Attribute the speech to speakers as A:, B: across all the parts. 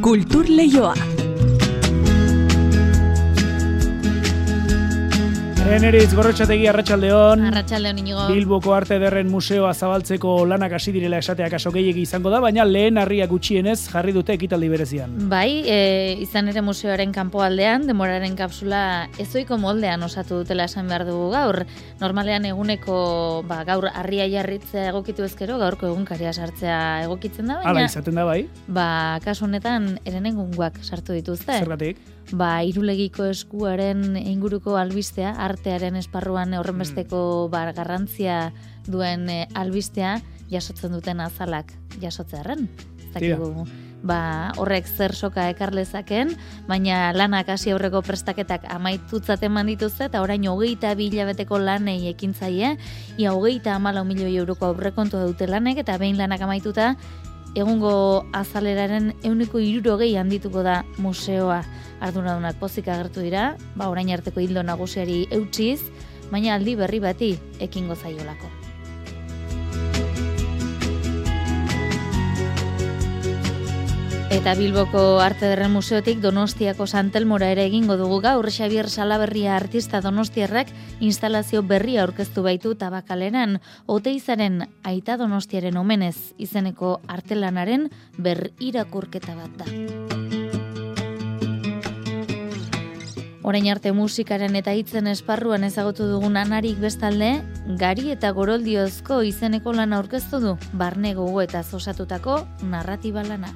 A: Kultur Leioa.
B: Eneritz gorrotxategi arratsaldeon.
C: Arratsaldeon inigo.
B: Bilboko Arte Derren Museoa zabaltzeko lanak hasi direla esateak aso gehiegi izango da, baina lehen harria gutxienez jarri dute ekitaldi berezian.
C: Bai, e, izan ere museoaren kanpoaldean, demoraren kapsula ezoiko moldean osatu dutela esan behar dugu gaur. Normalean eguneko ba, gaur harria jarritzea egokitu ezkero, gaurko egunkaria sartzea egokitzen da,
B: Hala
C: baina
B: izaten da bai,
C: ba, kasu honetan eren egunguak sartu dituzte.
B: zergatik.
C: Ba, irulegiko eskuaren inguruko albistea, artearen esparruan horrenbesteko
B: Hmm.
C: ba, garrantzia duen eh, albistea, jasotzen duten azalak jasotzearen. Ez dakigu, ba, horrek zer soka ekar lezaken, baina lanak hasi aurreko prestaketak amaitutzat eman dituzte, eta orain hogeita bi hilabeteko lanei ekintzaie, ia hogeita amalau milioi euroko aurrekontu dute lanek, eta behin lanak amaituta, egungo azaleraren euniko irurogei handituko da museoa arduradunak pozik agertu dira, ba orain arteko hildo nagusiari eutxiz, baina aldi berri bati ekingo zaiolako. Eta Bilboko Arte Derren Museotik Donostiako Santelmora ere egingo dugu gaur Xabier Salaberria artista Donostiarrak instalazio berria aurkeztu baitu tabakaleran, Oteizaren Aita Donostiaren omenez izeneko artelanaren ber irakurketa bat da. Orain arte musikaren eta hitzen esparruan ezagutu dugun anarik bestalde, gari eta goroldiozko izeneko lana aurkeztu du, barne gogo eta osatutako narratiba lana.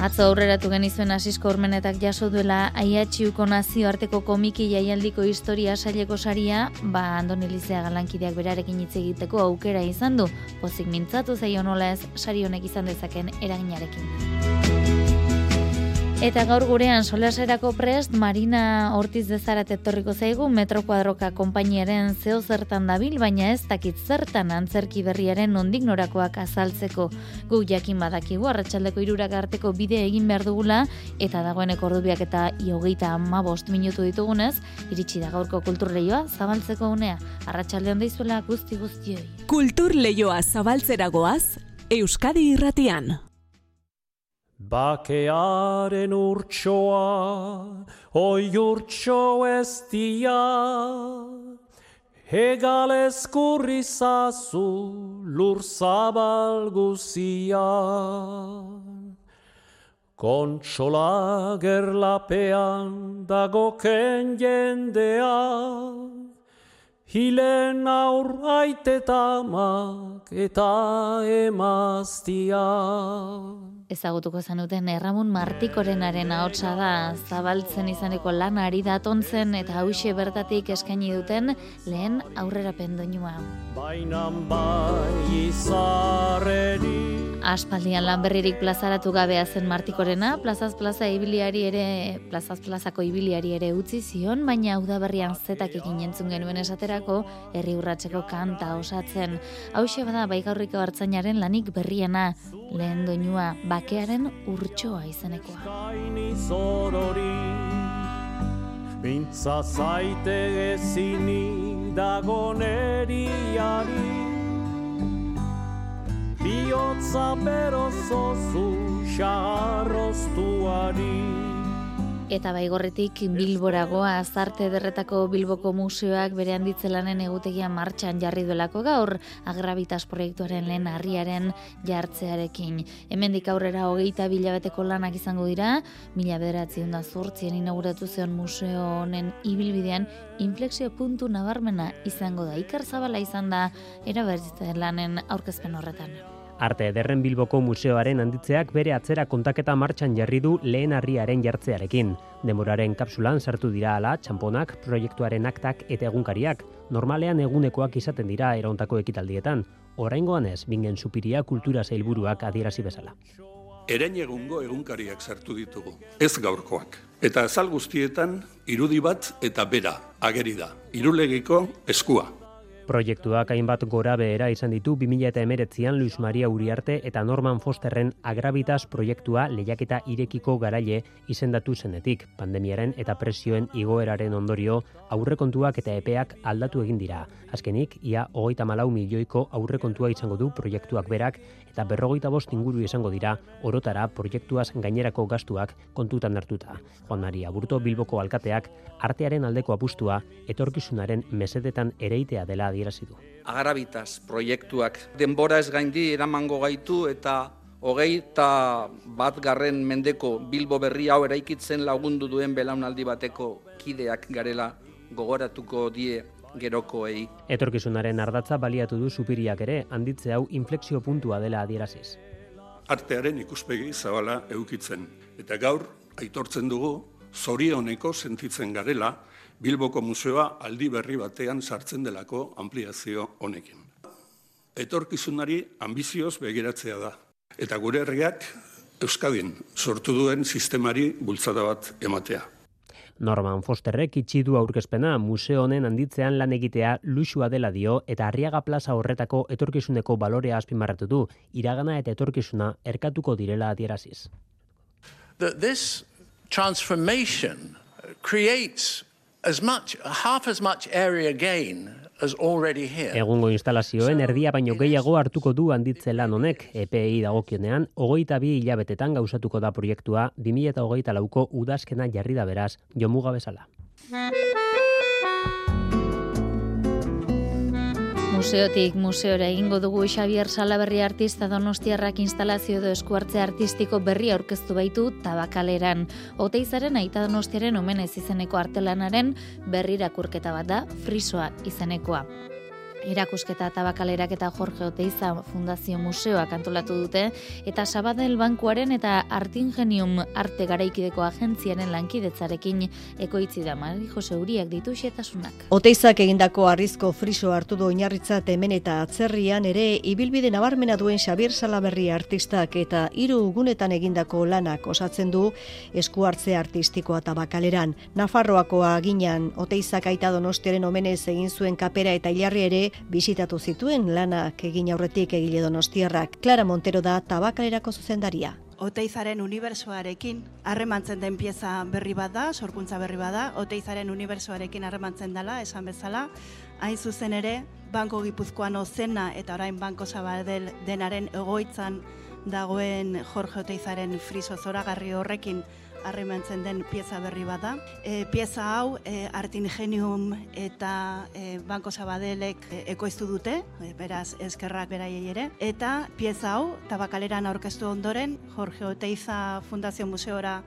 C: Atzo aurreratu genizuen asisko ormenetak jaso duela aiatxiuko nazioarteko komiki jaialdiko historia saileko saria, ba Andoni Lizea galankideak berarekin hitz egiteko aukera izan du, pozik mintzatu zaio nola ez sari honek izan dezaken eraginarekin. Eta gaur gurean solaserako prest Marina Ortiz dezarat etorriko zaigu Metro Kuadroka konpainiaren zeo zertan dabil, baina ez dakit zertan antzerki berriaren nondik norakoak azaltzeko. Gu jakin badakigu arratsaldeko irurak arteko bide egin behar dugula eta dagoeneko ordubiak eta iogeita ama bost minutu ditugunez, iritsi da gaurko kulturleioa zabaltzeko unea. Arratsalde deizuela guzti guztioi.
A: Kultur Leioa zabaltzeragoaz, Euskadi irratian.
D: Bakearen urtsoa, oi urtso ez dia, Hegal eskurri zazu lur zabal guzia. Kontsola gerlapean dagoken jendea, Hilen aur aitetamak eta emaztia.
C: Ezagutuko zenuten Erramun Martikorenaren ahotsa da zabaltzen izaneko lan ari datontzen eta hauxe bertatik eskaini duten lehen aurrerapen doinua.
D: Bainan bai izarreri
C: Aspaldian lan berririk plazaratu gabea zen Martikorena, plazaz plaza ibiliari ere, plazaz plazako ibiliari ere utzi zion, baina udaberrian zetak egin entzun genuen esaterako, herri urratzeko kanta osatzen. Hauxe bada baigaurriko hartzainaren lanik berriena, lehen doinua, bakearen urtsoa izenekoa.
D: Mintza zaite ezini dagoneriari Biotza berozozu xarroztuari
C: Eta baigorretik Bilboragoa azarte derretako Bilboko museoak bere handitzelanen egutegia martxan jarri duelako gaur agrabitas proiektuaren lehen harriaren jartzearekin. Hemendik aurrera hogeita bilabeteko lanak izango dira, mila bederatzion da zurtzien inauguratu zion museo honen ibilbidean inflexio puntu nabarmena izango da. Iker zabala izan da erabertzite lanen aurkezpen horretan.
E: Arte Ederren Bilboko Museoaren handitzeak bere atzera kontaketa martxan jarri du lehen harriaren jartzearekin. Demoraren kapsulan sartu dira ala, txamponak, proiektuaren aktak eta egunkariak, normalean egunekoak izaten dira erauntako ekitaldietan. Oraingoan ez, bingen supiria kultura zailburuak adierazi bezala.
F: Erein egungo egunkariak sartu ditugu, ez gaurkoak. Eta azal guztietan irudi bat eta bera ageri da. Irulegiko eskua.
E: Proiektuak hainbat gora behera izan ditu 2019an Luis Maria Uriarte eta Norman Fosterren Agravitas proiektua lehiaketa irekiko garaile izendatu zenetik. Pandemiaren eta presioen igoeraren ondorio aurrekontuak eta epeak aldatu egin dira. Azkenik, ia hogeita malau milioiko aurrekontua izango du proiektuak berak eta berrogeita bost inguru izango dira orotara proiektuaz gainerako gastuak kontutan hartuta. Juan Maria Burto Bilboko alkateak artearen aldeko apustua etorkizunaren mesedetan ereitea dela adierazi du.
G: Agarabitas proiektuak denbora ez gaindi eramango gaitu eta hogeita bat garren mendeko Bilbo berri hau eraikitzen lagundu duen belaunaldi bateko kideak garela gogoratuko die gerokoei.
E: Etorkizunaren ardatza baliatu du supiriak ere, handitze hau inflexio puntua dela adieraziz.
F: Artearen ikuspegi zabala eukitzen. Eta gaur, aitortzen dugu, zorioneko sentitzen garela, Bilboko museoa aldi berri batean sartzen delako ampliazio honekin. Etorkizunari ambizioz begiratzea da. Eta gure herriak Euskadin sortu duen sistemari bultzada bat ematea.
E: Norman Fosterrek itxi du aurkezpena museo honen handitzean lan egitea luxua dela dio eta Arriaga Plaza horretako etorkizuneko balorea azpimarratu du, iragana eta etorkizuna erkatuko direla adieraziz.
H: that this transformation creates as much, half as much area gain as already here.
E: Egungo instalazioen erdia baino gehiago hartuko du handitze lan honek, EPI dagokionean, hogeita bi hilabetetan gauzatuko da proiektua 2008 lauko udazkena jarri da beraz, jomuga bezala.
C: Museotik museora egingo dugu Xavier Salaberri artista donostiarrak instalazio edo eskuartze artistiko berri aurkeztu baitu tabakaleran. Oteizaren aita donostiaren omenez izeneko artelanaren berri irakurketa bat da, frisoa izenekoa. Erakusketa tabakalerak eta Jorge Oteiza Fundazio Museoak antolatu dute, eta Sabadell Bankuaren eta Artingenium Arte Garaikideko Agentziaren lankidetzarekin ekoitzi da Mari Jose Uriak ditu xetasunak.
I: Oteizak egindako arrizko friso hartu du oinarritza hemen eta atzerrian ere ibilbide nabarmena duen Xabier Salaberri artistak eta hiru gunetan egindako lanak osatzen du esku hartze artistikoa tabakaleran. Nafarroakoa aginan Oteizak aita donostiaren omenez egin zuen kapera eta hilarri ere bisitatu zituen lanak egin aurretik egile donostiarrak. Clara Montero da tabakalerako zuzendaria.
J: Oteizaren unibersoarekin harremantzen den pieza berri bat da, sorkuntza berri bat da, Oteizaren unibersoarekin harremantzen dela, esan bezala, hain zuzen ere, Banko Gipuzkoano zena eta orain Banko Sabadell denaren egoitzan dagoen Jorge Oteizaren friso zoragarri horrekin harremantzen den pieza berri bat da. E, pieza hau e, Artingenium eta e, Banko Sabadelek e, ekoiztu dute, e, beraz eskerrak beraiei ere, eta pieza hau tabakaleran aurkeztu ondoren Jorge Oteiza Fundazio Museora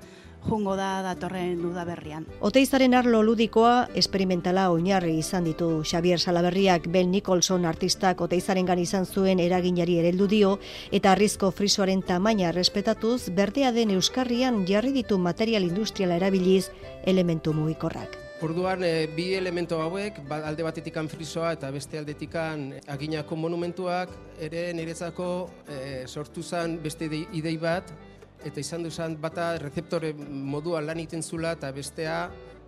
J: jungo da datorren udaberrian.
I: Oteizaren arlo ludikoa esperimentala oinarri izan ditu Xavier Salaberriak Bel Nicholson artistak Oteizarengan izan zuen eraginari ereldu dio eta arrizko frisoaren tamaina respetatuz berdea den euskarrian jarri ditu material industriala erabiliz elementu mugikorrak.
K: Orduan, e, bi elemento hauek, ba, alde batetikan frisoa eta beste aldetikan aginako monumentuak, ere niretzako e, sortu zen beste idei bat, eta izan duzan bata rezeptore moduan lan egiten zula eta bestea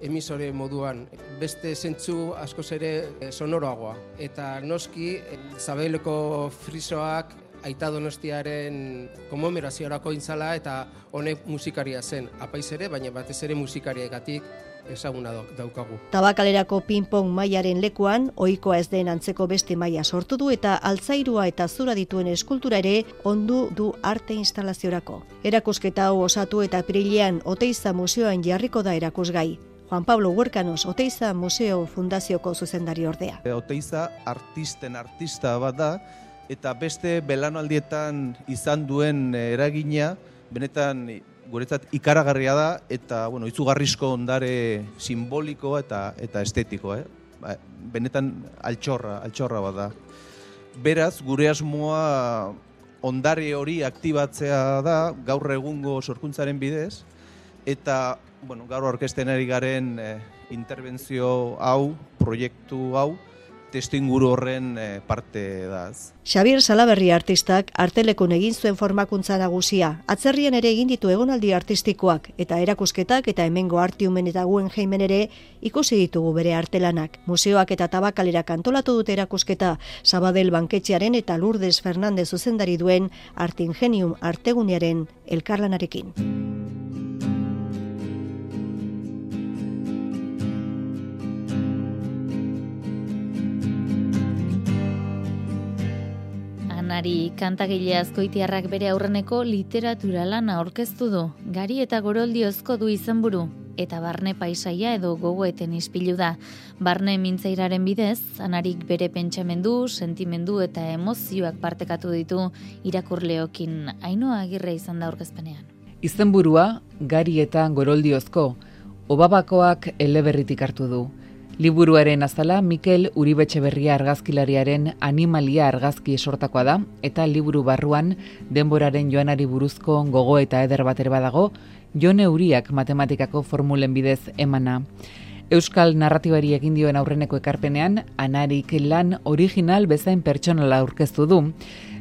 K: emisore moduan. Beste zentzu askoz ere eh, sonoroagoa. Eta noski, eh, zabeleko frisoak aita donostiaren komemoraziorako intzala eta honek musikaria zen. Apaiz ere, baina batez ere musikariagatik ezaguna daukagu.
I: Tabakalerako ping-pong mailaren lekuan, ohikoa ez den antzeko beste maila sortu du eta altzairua eta zura dituen eskultura ere ondu du arte instalaziorako. Erakusketa hau osatu eta apirilean Oteiza Museoan jarriko da erakusgai. Juan Pablo Huerkanos, Oteiza Museo Fundazioko zuzendari ordea.
L: Oteiza artisten artista bat da, eta beste belanaldietan izan duen eragina, benetan guretzat ikaragarria da eta bueno, izugarrizko ondare simboliko eta eta estetiko, eh? Ba, benetan altxorra, altxorra bat da. Beraz, gure asmoa ondare hori aktibatzea da gaur egungo sorkuntzaren bidez eta bueno, gaur orkesten ari garen eh, interbentzio hau, proiektu hau testu inguru horren e, parte da. ez.
I: Xabier Salaberri artistak artelekun egin zuen formakuntza nagusia. Atzerrien ere egin ditu egonaldi artistikoak eta erakusketak eta hemengo artiumen eta guen jeimen ere ikusi ditugu bere artelanak. Museoak eta tabakalera kantolatu dute erakusketa Sabadell Banketxearen eta Lourdes Fernandez zuzendari duen Artingenium artegunearen elkarlanarekin.
C: Anari kantagile azkoitiarrak bere aurreneko literatura lana aurkeztu du. Gari eta goroldiozko du izenburu eta barne paisaia edo gogoeten ispilu da. Barne mintzairaren bidez, anarik bere pentsamendu, sentimendu eta emozioak partekatu ditu irakurleokin ainoa agirre izan da aurkezpenean.
M: Izenburua gari eta goroldiozko, obabakoak eleberritik hartu du. Liburuaren azala Mikel Uribetxe berria argazkilariaren animalia argazki esortakoa da, eta liburu barruan denboraren joanari buruzko gogo eta eder bat ere badago, jone uriak matematikako formulen bidez emana. Euskal narratibari egin dioen aurreneko ekarpenean, anarik lan original bezain pertsonala aurkeztu du.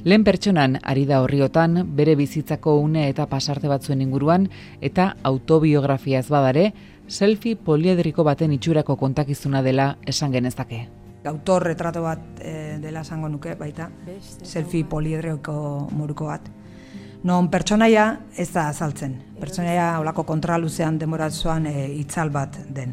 M: Lehen pertsonan ari da horriotan, bere bizitzako une eta pasarte batzuen inguruan, eta autobiografia ez badare, selfie poliedriko baten itxurako kontakizuna dela esan genezake.
N: Autor retrato bat e, dela esango nuke baita, selfie poliedriko moruko bat. Non pertsonaia ez da azaltzen. Pertsonaia olako kontraluzean demoratzoan e, itzal bat den.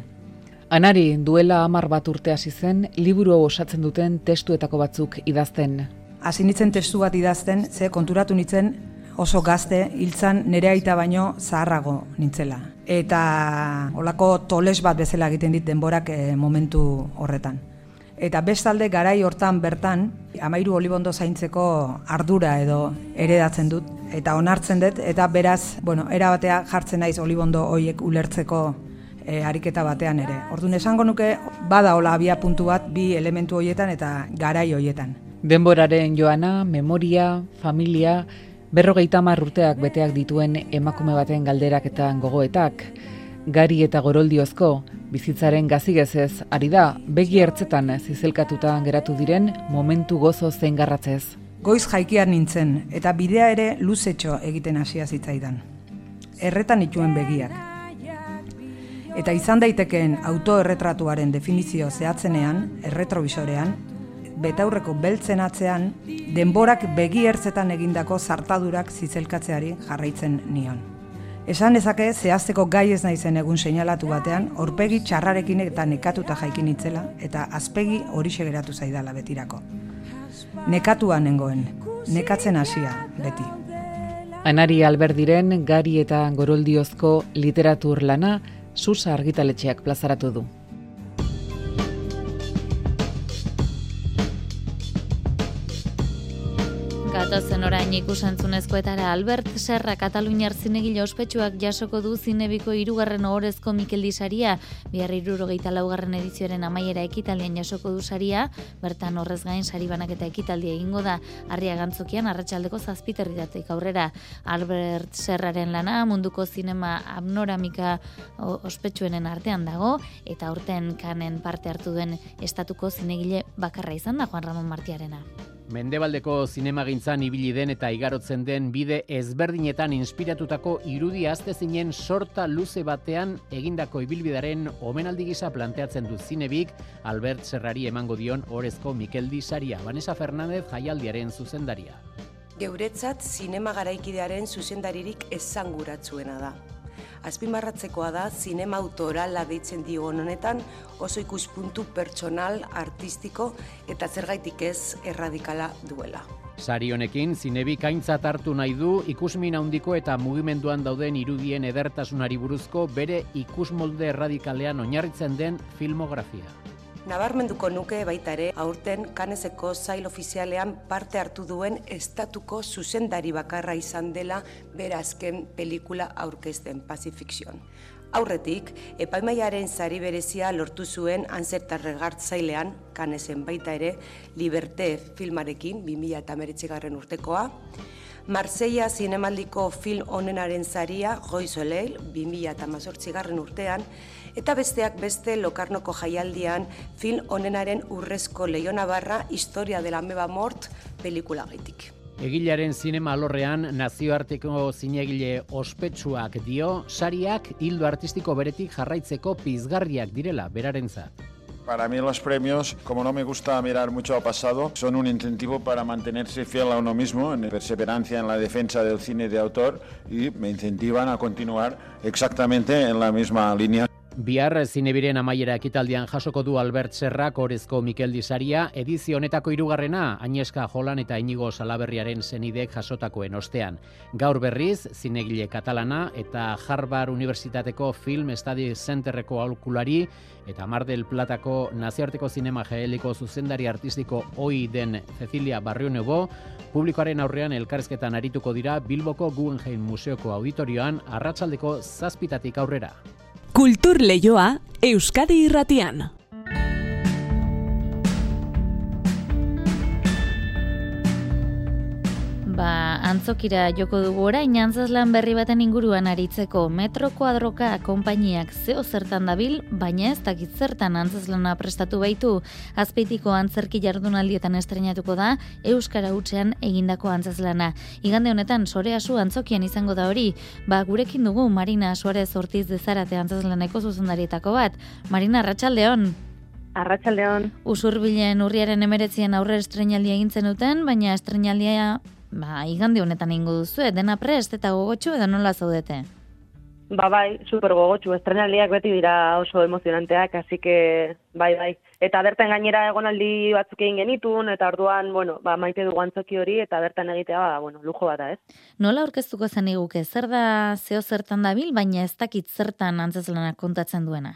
M: Anari duela hamar bat urte hasi zen, liburu hau osatzen duten testuetako batzuk idazten.
N: Hasi nitzen testu bat idazten, ze konturatu nitzen oso gazte, hiltzan nere aita baino zaharrago nintzela. Eta olako toles bat bezala egiten dit denborak e, momentu horretan. Eta bestalde garai hortan bertan, amairu olibondo zaintzeko ardura edo eredatzen dut, eta onartzen dut, eta beraz, bueno, erabatea jartzen naiz olibondo hoiek ulertzeko e, ariketa batean ere. Orduan esango nuke, bada hola abia puntu bat bi elementu hoietan eta garai hoietan.
M: Denboraren joana, memoria, familia, Berrogeita urteak beteak dituen emakume baten galderak eta gogoetak, gari eta goroldiozko, bizitzaren gazigezez, ari da, begi ertzetan zizelkatuta geratu diren momentu gozo zen garratzez.
N: Goiz jaikiar nintzen, eta bidea ere luzetxo egiten hasia zitzaidan. Erretan ituen begiak. Eta izan daitekeen autoerretratuaren definizio zehatzenean, erretrovisorean, betaurreko beltzen atzean, denborak begi ertzetan egindako zartadurak zizelkatzeari jarraitzen nion. Esan ezake zehazteko gai ez naizen egun seinalatu batean, orpegi txarrarekin eta nekatuta jaikin itzela, eta azpegi hori geratu zaidala betirako. Nekatua nengoen, nekatzen hasia beti.
M: Anari alberdiren gari eta goroldiozko literatur lana, susa argitaletxeak plazaratu du.
C: Gatozen orain ikusentzunezkoetara Albert Serra Kataluniar zinegile ospetsuak jasoko du zinebiko irugarren ohorezko Mikel Disaria, bihar irurogeita laugarren edizioaren amaiera ekitaldian jasoko du saria, bertan horrez gain sari banaketa ekitaldia egingo da, harria gantzokian arratsaldeko zazpiterri dateik aurrera. Albert Serraren lana munduko zinema abnoramika ospetsuenen artean dago, eta aurten kanen parte hartu duen estatuko zinegile bakarra izan da Juan Ramon Martiarena.
O: Mendebaldeko zinemagintzan ibili den eta igarotzen den bide ezberdinetan inspiratutako irudi azte zinen sorta luze batean egindako ibilbidaren omenaldi gisa planteatzen du zinebik Albert Serrari emango dion orezko Mikeldi Saria, Vanessa Fernandez jaialdiaren zuzendaria.
P: Geuretzat zinema garaikidearen zuzendaririk esanguratzuena da azpimarratzekoa da zinema autorala deitzen dio honetan oso ikuspuntu pertsonal, artistiko eta zergaitik ez erradikala duela.
O: Sari honekin, zinebi kaintzat hartu nahi du ikusmin handiko eta mugimenduan dauden irudien edertasunari buruzko bere ikusmolde erradikalean oinarritzen den filmografia.
P: Nabarmenduko nuke baita ere aurten kanezeko zail ofizialean parte hartu duen estatuko zuzendari bakarra izan dela berazken pelikula aurkezten Pacifiction. Aurretik, epaimaiaren zari berezia lortu zuen anzertar regartzailean, kanezen baita ere, Liberte filmarekin, 2008 garren urtekoa, Marseilla zinemaldiko film onenaren zaria, Goi Soleil, 2008 garren urtean, eta besteak beste Lokarnoko jaialdian film onenaren urrezko Leio Navarra Historia de la Meba Mort pelikula gaitik.
O: Egilaren zinema alorrean nazioarteko zinegile ospetsuak dio, sariak hildo artistiko beretik jarraitzeko pizgarriak direla berarentzat.
Q: Para mí los premios, como no me gusta mirar mucho al pasado, son un incentivo para mantenerse fiel a uno mismo, en perseverancia en la defensa del cine de autor y me incentivan a continuar exactamente en la misma línea.
O: Bihar zinebiren amaiera ekitaldian jasoko du Albert Serrak orezko Mikel Disaria, edizio honetako hirugarrena Aineska Jolan eta Inigo Salaberriaren zenidek jasotakoen ostean. Gaur berriz, zinegile katalana eta Harvard Unibertsitateko Film Study Centerreko aulkulari eta Mar del Platako nazioarteko zinema jaeliko zuzendari artistiko oi den Cecilia Barrio Nebo, publikoaren aurrean elkarrezketan arituko dira Bilboko Guggenheim Museoko auditorioan arratsaldeko zazpitatik aurrera.
A: Kultur Leioa Euskadi Irratian.
C: Antzokira joko dugu orain antzazlan berri baten inguruan aritzeko metro kuadroka konpainiak zeo zertan dabil, baina ez dakit zertan antzazlana prestatu baitu. Azpeitiko antzerki jardunaldietan estrenatuko da Euskara Hutsean egindako antzazlana. Igande honetan sore asu antzokian izango da hori, ba gurekin dugu Marina Suarez Ortiz dezarate antzazlaneko zuzendarietako bat. Marina, Arratxaldeon!
R: Arratxaldeon.
C: Usurbilen urriaren emeretzian aurre estrenaldia egintzen duten, baina estrenaldia ba, igande honetan ingo duzu, dena prest eta gogotxu edo nola zaudete?
R: Ba, bai, super gogotxu, estrenaldiak beti dira oso emozionanteak, así que, bai, bai. Eta bertan gainera egonaldi batzuk egin genitun, eta orduan, bueno, ba, maite dugu antzoki hori, eta bertan egitea, ba, bueno, lujo bata, ez?
C: Nola aurkeztuko zen iguke, zer da zeo zertan dabil, baina ez dakit zertan antzeslanak kontatzen duena?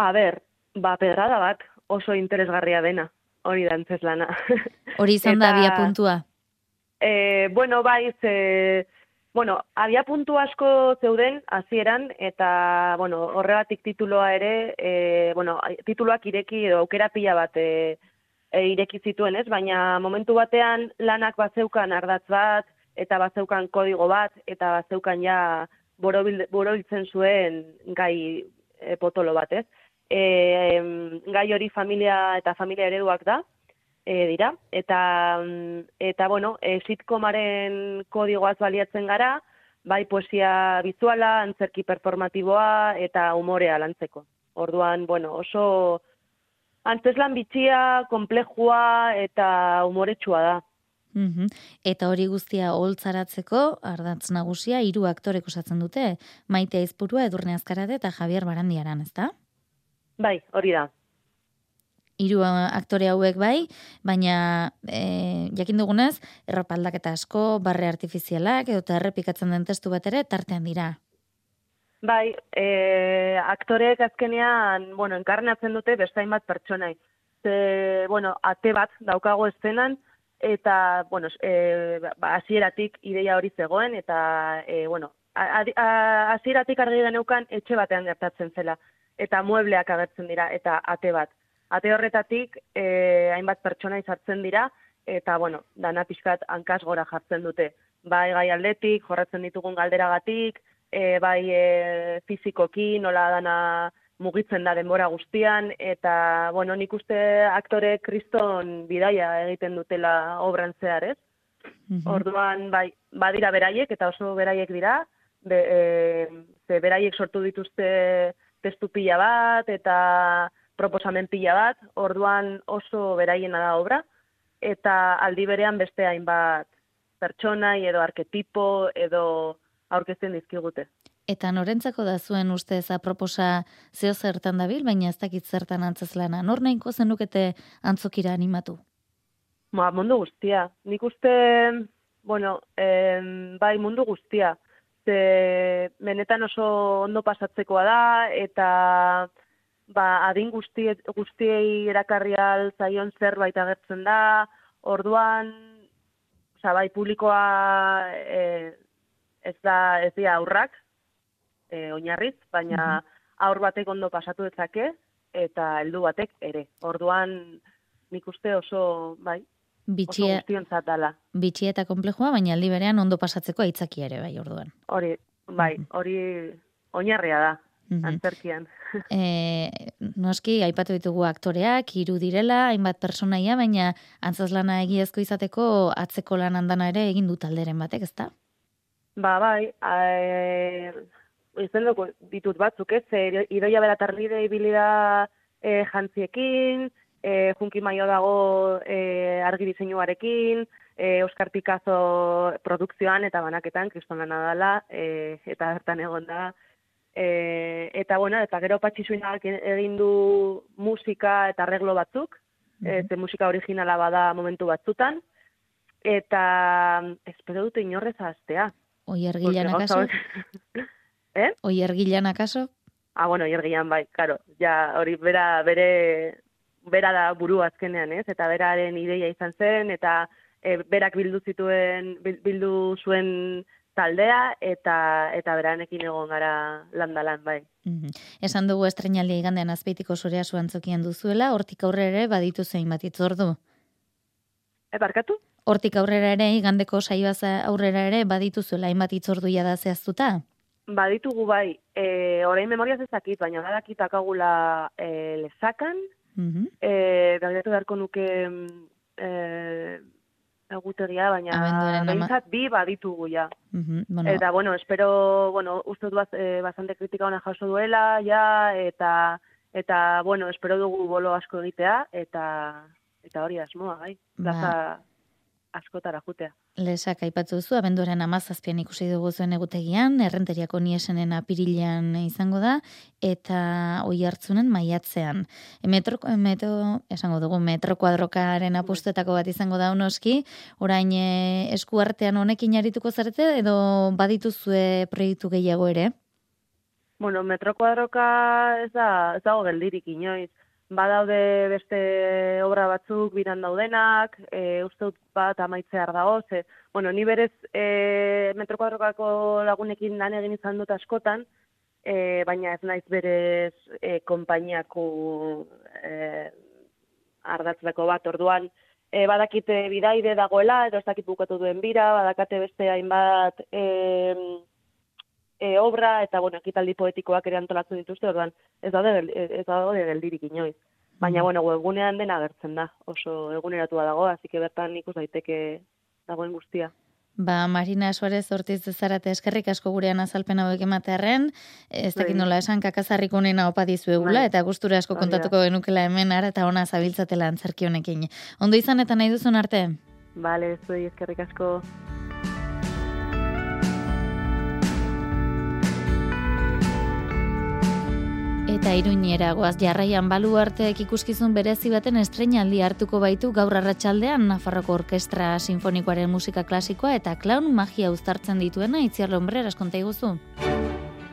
R: A ber, ba, pedrada bat oso interesgarria dena, hori da antzeslana.
C: Hori izan da bia puntua?
R: E, bueno, bai, ze, bueno, abia puntu asko zeuden hasieran eta, bueno, horregatik tituloa ere, e, bueno, tituloak ireki edo aukera pila bat e, e, ireki zituen, ez? Baina momentu batean lanak bazeukan ardatz bat, eta bazeukan kodigo bat, eta bazeukan ja borobiltzen zuen gai e, potolo bat, ez? E, gai hori familia eta familia ereduak da, e, dira. Eta, mm, eta bueno, e, sitkomaren kodigoaz baliatzen gara, bai poesia bizuala, antzerki performatiboa eta umorea lantzeko. Orduan, bueno, oso antzeslan bitxia, komplejua eta umoretsua da.
C: Mm Eta hori guztia holtzaratzeko ardatz nagusia hiru aktorek osatzen dute, Maite Aizpurua, Edurne Azkarate eta Javier Barandiaran, ezta?
R: Bai, hori da
C: hiru aktore hauek bai, baina e, jakin dugunez, erropaldak eta asko, barre artifizialak, edo errepikatzen den testu bat ere, tartean dira.
R: Bai, e, aktoreek azkenean, bueno, enkarnatzen dute bestain bat pertsonai. Ze, bueno, ate bat daukago eszenan, eta, bueno, e, ba, asieratik ideia hori zegoen, eta, e, bueno, asieratik argi geneukan etxe batean gertatzen zela, eta muebleak agertzen dira, eta ate bat ate horretatik e, hainbat pertsona izartzen dira, eta, bueno, dana pixkat hankaz gora jartzen dute. Bai gai aldetik, jorratzen ditugun galderagatik, e, bai e, fizikoki, nola dana mugitzen da denbora guztian, eta, bueno, nik uste aktore kriston bidaia egiten dutela obran zehar, ez? Mhm. Orduan, bai, badira beraiek, eta oso beraiek dira, be, e, ze beraiek sortu dituzte testu pila bat, eta proposamen pila bat, orduan oso beraiena da obra, eta aldi berean beste hainbat pertsonai edo arketipo edo aurkezten dizkigute.
C: Eta norentzako da zuen ustez aproposa zeo zertan dabil, baina ez dakit zertan antzazlana. Nor nahiko zenukete antzokira animatu?
R: Ma, mundu guztia. Nik uste, bueno, em, bai mundu guztia. Ze, benetan oso ondo pasatzekoa da, eta ba, adin guzti, guztiei erakarri zaion zerbait agertzen da, orduan, oza, bai, publikoa e, ez da, ez dira aurrak, e, oinarriz, baina mm aur batek ondo pasatu dezake, eta heldu batek ere. Orduan, nik uste oso, bai,
C: bitxia,
R: oso dala.
C: Bitxia eta komplejua, baina aldi berean ondo pasatzeko aitzaki ere, bai, orduan.
R: Hori, bai, hori oinarria da.
C: Mhm.
R: antzerkian.
C: E, noski, aipatu ditugu aktoreak, hiru direla, hainbat personaia, baina antzazlana egiazko izateko atzeko lan handana ere egin du talderen batek, ezta?
R: Ba, bai, e, izen dugu ditut batzuk, ez? E, idoia beratarride ibili da e, jantziekin, e, Junki Maio dago e, argi diseinuarekin, e, Oskar Picasso produkzioan eta banaketan, Kristona Nadala, e, eta bertan egon da. E, eta bueno, eta gero patxisuinak egin du musika eta arreglo batzuk, mm ze musika originala bada momentu batzutan, eta espero dute inorrez aztea.
C: Oier Gilan akaso?
R: eh?
C: Oier Gilan akaso?
R: Ah, bueno, Oier Gilan bai, claro. Ja, hori bera, bere, bera da buru azkenean, ez? Eta beraren ideia izan zen, eta e, berak bildu zituen, bil- bildu zuen taldea, eta eta beranekin egon gara landalan, bai.
C: Mhm. Esan dugu estrenaldia igandean azpeitiko zurea zuantzokian duzuela, hortik aurrera ere baditu zein bat itzordu.
R: E, barkatu?
C: Hortik aurrera ere, igandeko saioa za- aurrera ere badituzuela hainbat itzorduia da zehaztuta?
R: Baditugu bai, e, orain memoriaz ezakit, baina badakit akagula e, lezakan,
C: Mhm.
R: e, begiratu beharko nuke mm, e, egutegia, baina
C: ama-
R: behintzat bi baditugu ja.
C: Mhm, bueno,
R: Eta, bueno, espero, bueno, uste dut baz, e, bastante kritika ona jaso duela, ja, eta, eta, bueno, espero dugu bolo asko egitea, eta, eta hori asmoa, bai,
C: Ba.
R: plaza askotara jutea.
C: Lesak aipatu duzu, abenduaren amazazpian ikusi dugu zuen egutegian, errenteriako niesenen apirilean izango da, eta oi hartzunen maiatzean. Metro, metro, esango dugu, metro kuadrokaren apustetako bat izango da unoski, orain e, eskuartean honekin arituko zarete, edo badituzue proiektu gehiago ere?
R: Bueno, metro kuadroka ez da, ez dago geldirik inoiz. Badaude beste obra batzuk biran daudenak, e, uste dut bat amaitzear dago, ze, bueno, ni berez e, metro kuadrokako lagunekin lan egin izan dut askotan, e, baina ez naiz berez e, konpainiako e, ardatzeko bat. Orduan, e, badakite bidaide dagoela, edo ez dakit bukatu duen bira, badakate beste hainbat e, e, obra eta bueno, ekitaldi poetikoak ere antolatzen dituzte, orduan ez daude ez daude geldirik inoiz. Baina bueno, webgunean dena agertzen da, oso eguneratua dago, así que bertan ikus daiteke dagoen guztia.
C: Ba, Marina Suarez Ortiz zarate eskerrik asko gurean azalpen hauek ematearren, ez dakit
R: Bai.
C: nola esan kakazarrik unena opa dizuegula,
R: Bai.
C: eta gustura asko kontatuko genukela hemen ara eta ona zabiltzatela antzerki honekin. Ondo izan eta nahi duzun arte?
R: Vale, zuei eskerrik asko.
C: Eta iruñera goaz jarraian balu arteek ikuskizun berezi baten estreinaldi hartuko baitu gaur arratsaldean Nafarroko Orkestra Sinfonikoaren musika klasikoa eta clown magia uztartzen dituena Itziar Lombreras konta iguzu.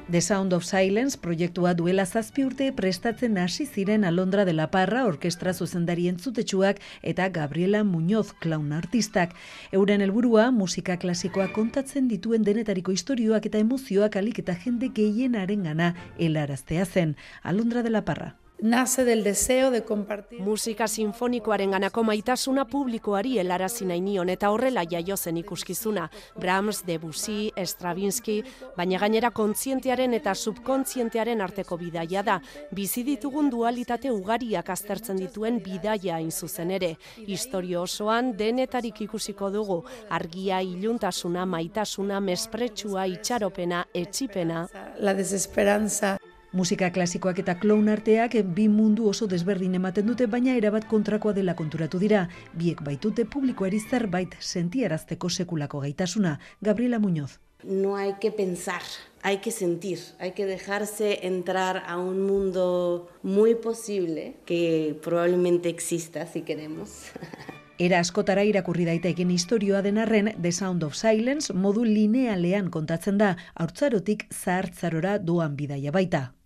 S: The Sound of Silence proiektua duela zazpi urte prestatzen hasi ziren Alondra de la Parra orkestra zuzendari entzutetsuak eta Gabriela Muñoz clown artistak. Euren helburua musika klasikoa kontatzen dituen denetariko istorioak eta emozioak alik eta jende gehienaren gana helaraztea zen. Alondra de la Parra.
T: Nace del deseo de compartir.
U: Musika sinfonikoaren ganako maitasuna publikoari helarazi nahi nion eta horrela jaio zen ikuskizuna. Brahms, Debussy, Stravinsky, baina gainera kontzientearen eta subkontzientearen arteko bidaia da. Bizi ditugun dualitate ugariak aztertzen dituen bidaia hain zuzen ere. Historio osoan denetarik ikusiko dugu. Argia, iluntasuna, maitasuna, mespretsua, itxaropena, etxipena.
T: La desesperanza.
S: Musika klasikoak eta clown arteak bi mundu oso desberdin ematen dute, baina erabat kontrakoa dela konturatu dira. Biek baitute publikoari zerbait sentiarazteko sekulako gaitasuna. Gabriela Muñoz.
V: No hay que pensar, hay que sentir, hay que dejarse entrar a un mundo muy posible que probablemente exista si queremos.
S: Era askotara irakurri daiteken istorioa den arren, The Sound of Silence modu linealean kontatzen da, haurtzarotik zahartzarora doan bidaia baita.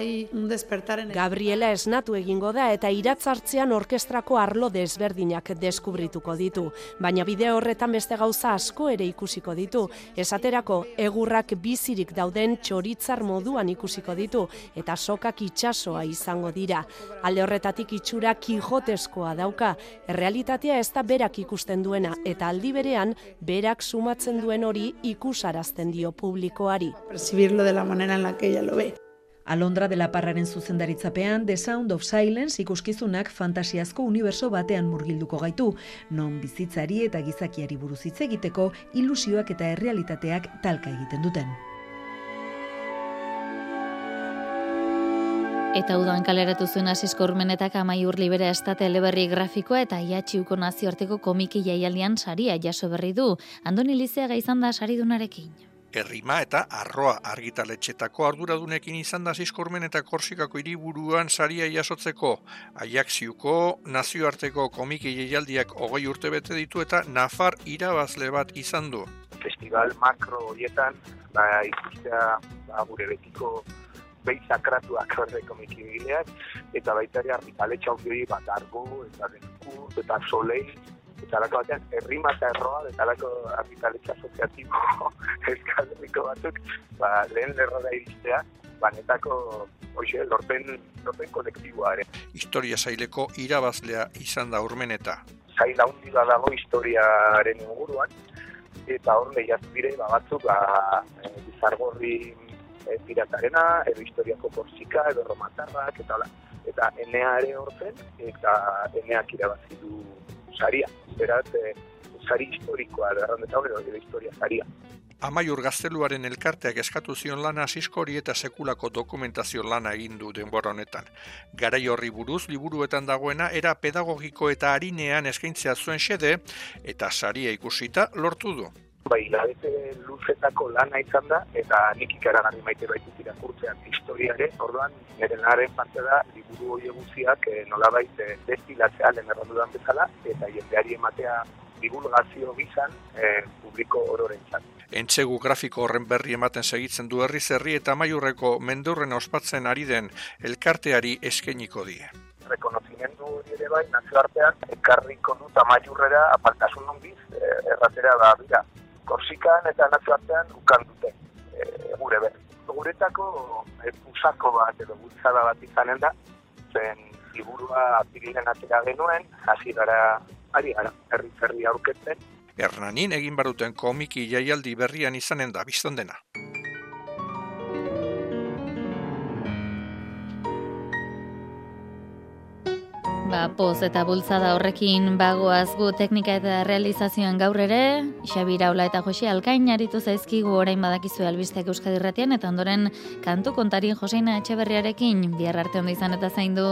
T: Hay un despertar en
U: Gabriela esnatu egingo da eta iratzartzean orkestrako arlo desberdinak deskubrituko ditu. Baina bideo horretan beste gauza asko ere ikusiko ditu. Esaterako, egurrak bizirik dauden txoritzar moduan ikusiko ditu eta sokak itsasoa izango dira. Alde horretatik itxura kijoteskoa dauka. Errealitatea ez da berak ikusten duena eta aldi berean berak sumatzen duen hori ikusarazten dio publikoari.
T: percibirlo de la manera en la que ella lo ve.
S: Alondra de la Parraren zuzendaritzapean The Sound of Silence ikuskizunak fantasiazko uniberso batean murgilduko gaitu, non bizitzari eta gizakiari buruz hitz egiteko ilusioak eta errealitateak talka egiten duten.
C: Eta udan kaleratu zuen asisko urmenetak amaiur libera estate eleberri grafikoa eta iatxiuko nazioarteko komiki jaialdian saria jaso berri du. Andoni Lizeaga izan da saridunarekin.
W: Errima eta arroa argitaletxetako arduradunekin izan da zizkormen eta korsikako hiriburuan saria jasotzeko. Aiakziuko nazioarteko komiki jaialdiak hogei urte bete ditu eta Nafar irabazle bat izan du.
X: festival makro horietan, ba, ikustea ba, gure betiko behi sakratuak horre komiki eta baita ere argitaletxa hori bat argo, eta denku, eta solei, eta alako batean, errima eta erroa, eta alako argitaletxa asoziatibo eskaderiko batzuk, ba, lehen lerrora iristea, banetako Hoxe, lorpen, lorpen kolektiboa ere.
W: Historia zaileko irabazlea izan da urmeneta.
X: Zaila hundi da dago historiaren inguruan, eta hor lehiatu dire, ba, batzuk, ba, e, bizargorri e, piratarena, edo historiako korsika, edo romatarrak, eta hola. Eta enea ere horten, eta eneak irabazi du saria. Beraz, e, sari historikoa, errandetan, edo, edo historia saria.
W: Amaiur gazteluaren elkarteak eskatu zion lana asiskori eta sekulako dokumentazio lana egin du denbora honetan. Garai horri buruz, liburuetan dagoena, era pedagogiko eta harinean eskaintzea zuen xede, eta saria ikusita lortu du.
X: Bai, hilabete luzetako lana izan da, eta nik ikaragarri maite baitut irakurtzean historiare, orduan, nire naren parte da, liburu hori guztiak e, nolabait e, destilatzea lehen errandudan bezala, eta jendeari ematea divulgazio gizan e, publiko ororentzat.
W: Entzegu grafiko horren berri ematen segitzen du herri zerri eta maiurreko mendurren ospatzen ari den elkarteari eskeniko die.
X: Rekonozimendu ere bai, nazioartean, ekarriko du tamaiurrera apaltasun honbiz, e, erratera da bira. Korsikan eta nazioartean ukan dute, e, gure ber. Guretako e, pusako bat edo bultzada bat izanen da, zen liburua apirilen atera genuen, hasi gara, ari gara, herri zerri aurketzen,
W: Hernanin egin baruten komiki jaialdi berrian izanen da bizton dena.
C: Ba, poz eta bultzada horrekin bagoaz gu teknika eta realizazioan gaur ere, Xabi Raula eta Jose Alkain aritu zaizkigu orain badakizu albisteak Euskadi Ratian, eta ondoren kantu kontari Joseina Etxeberriarekin bihar arte ondo izan eta zaindu.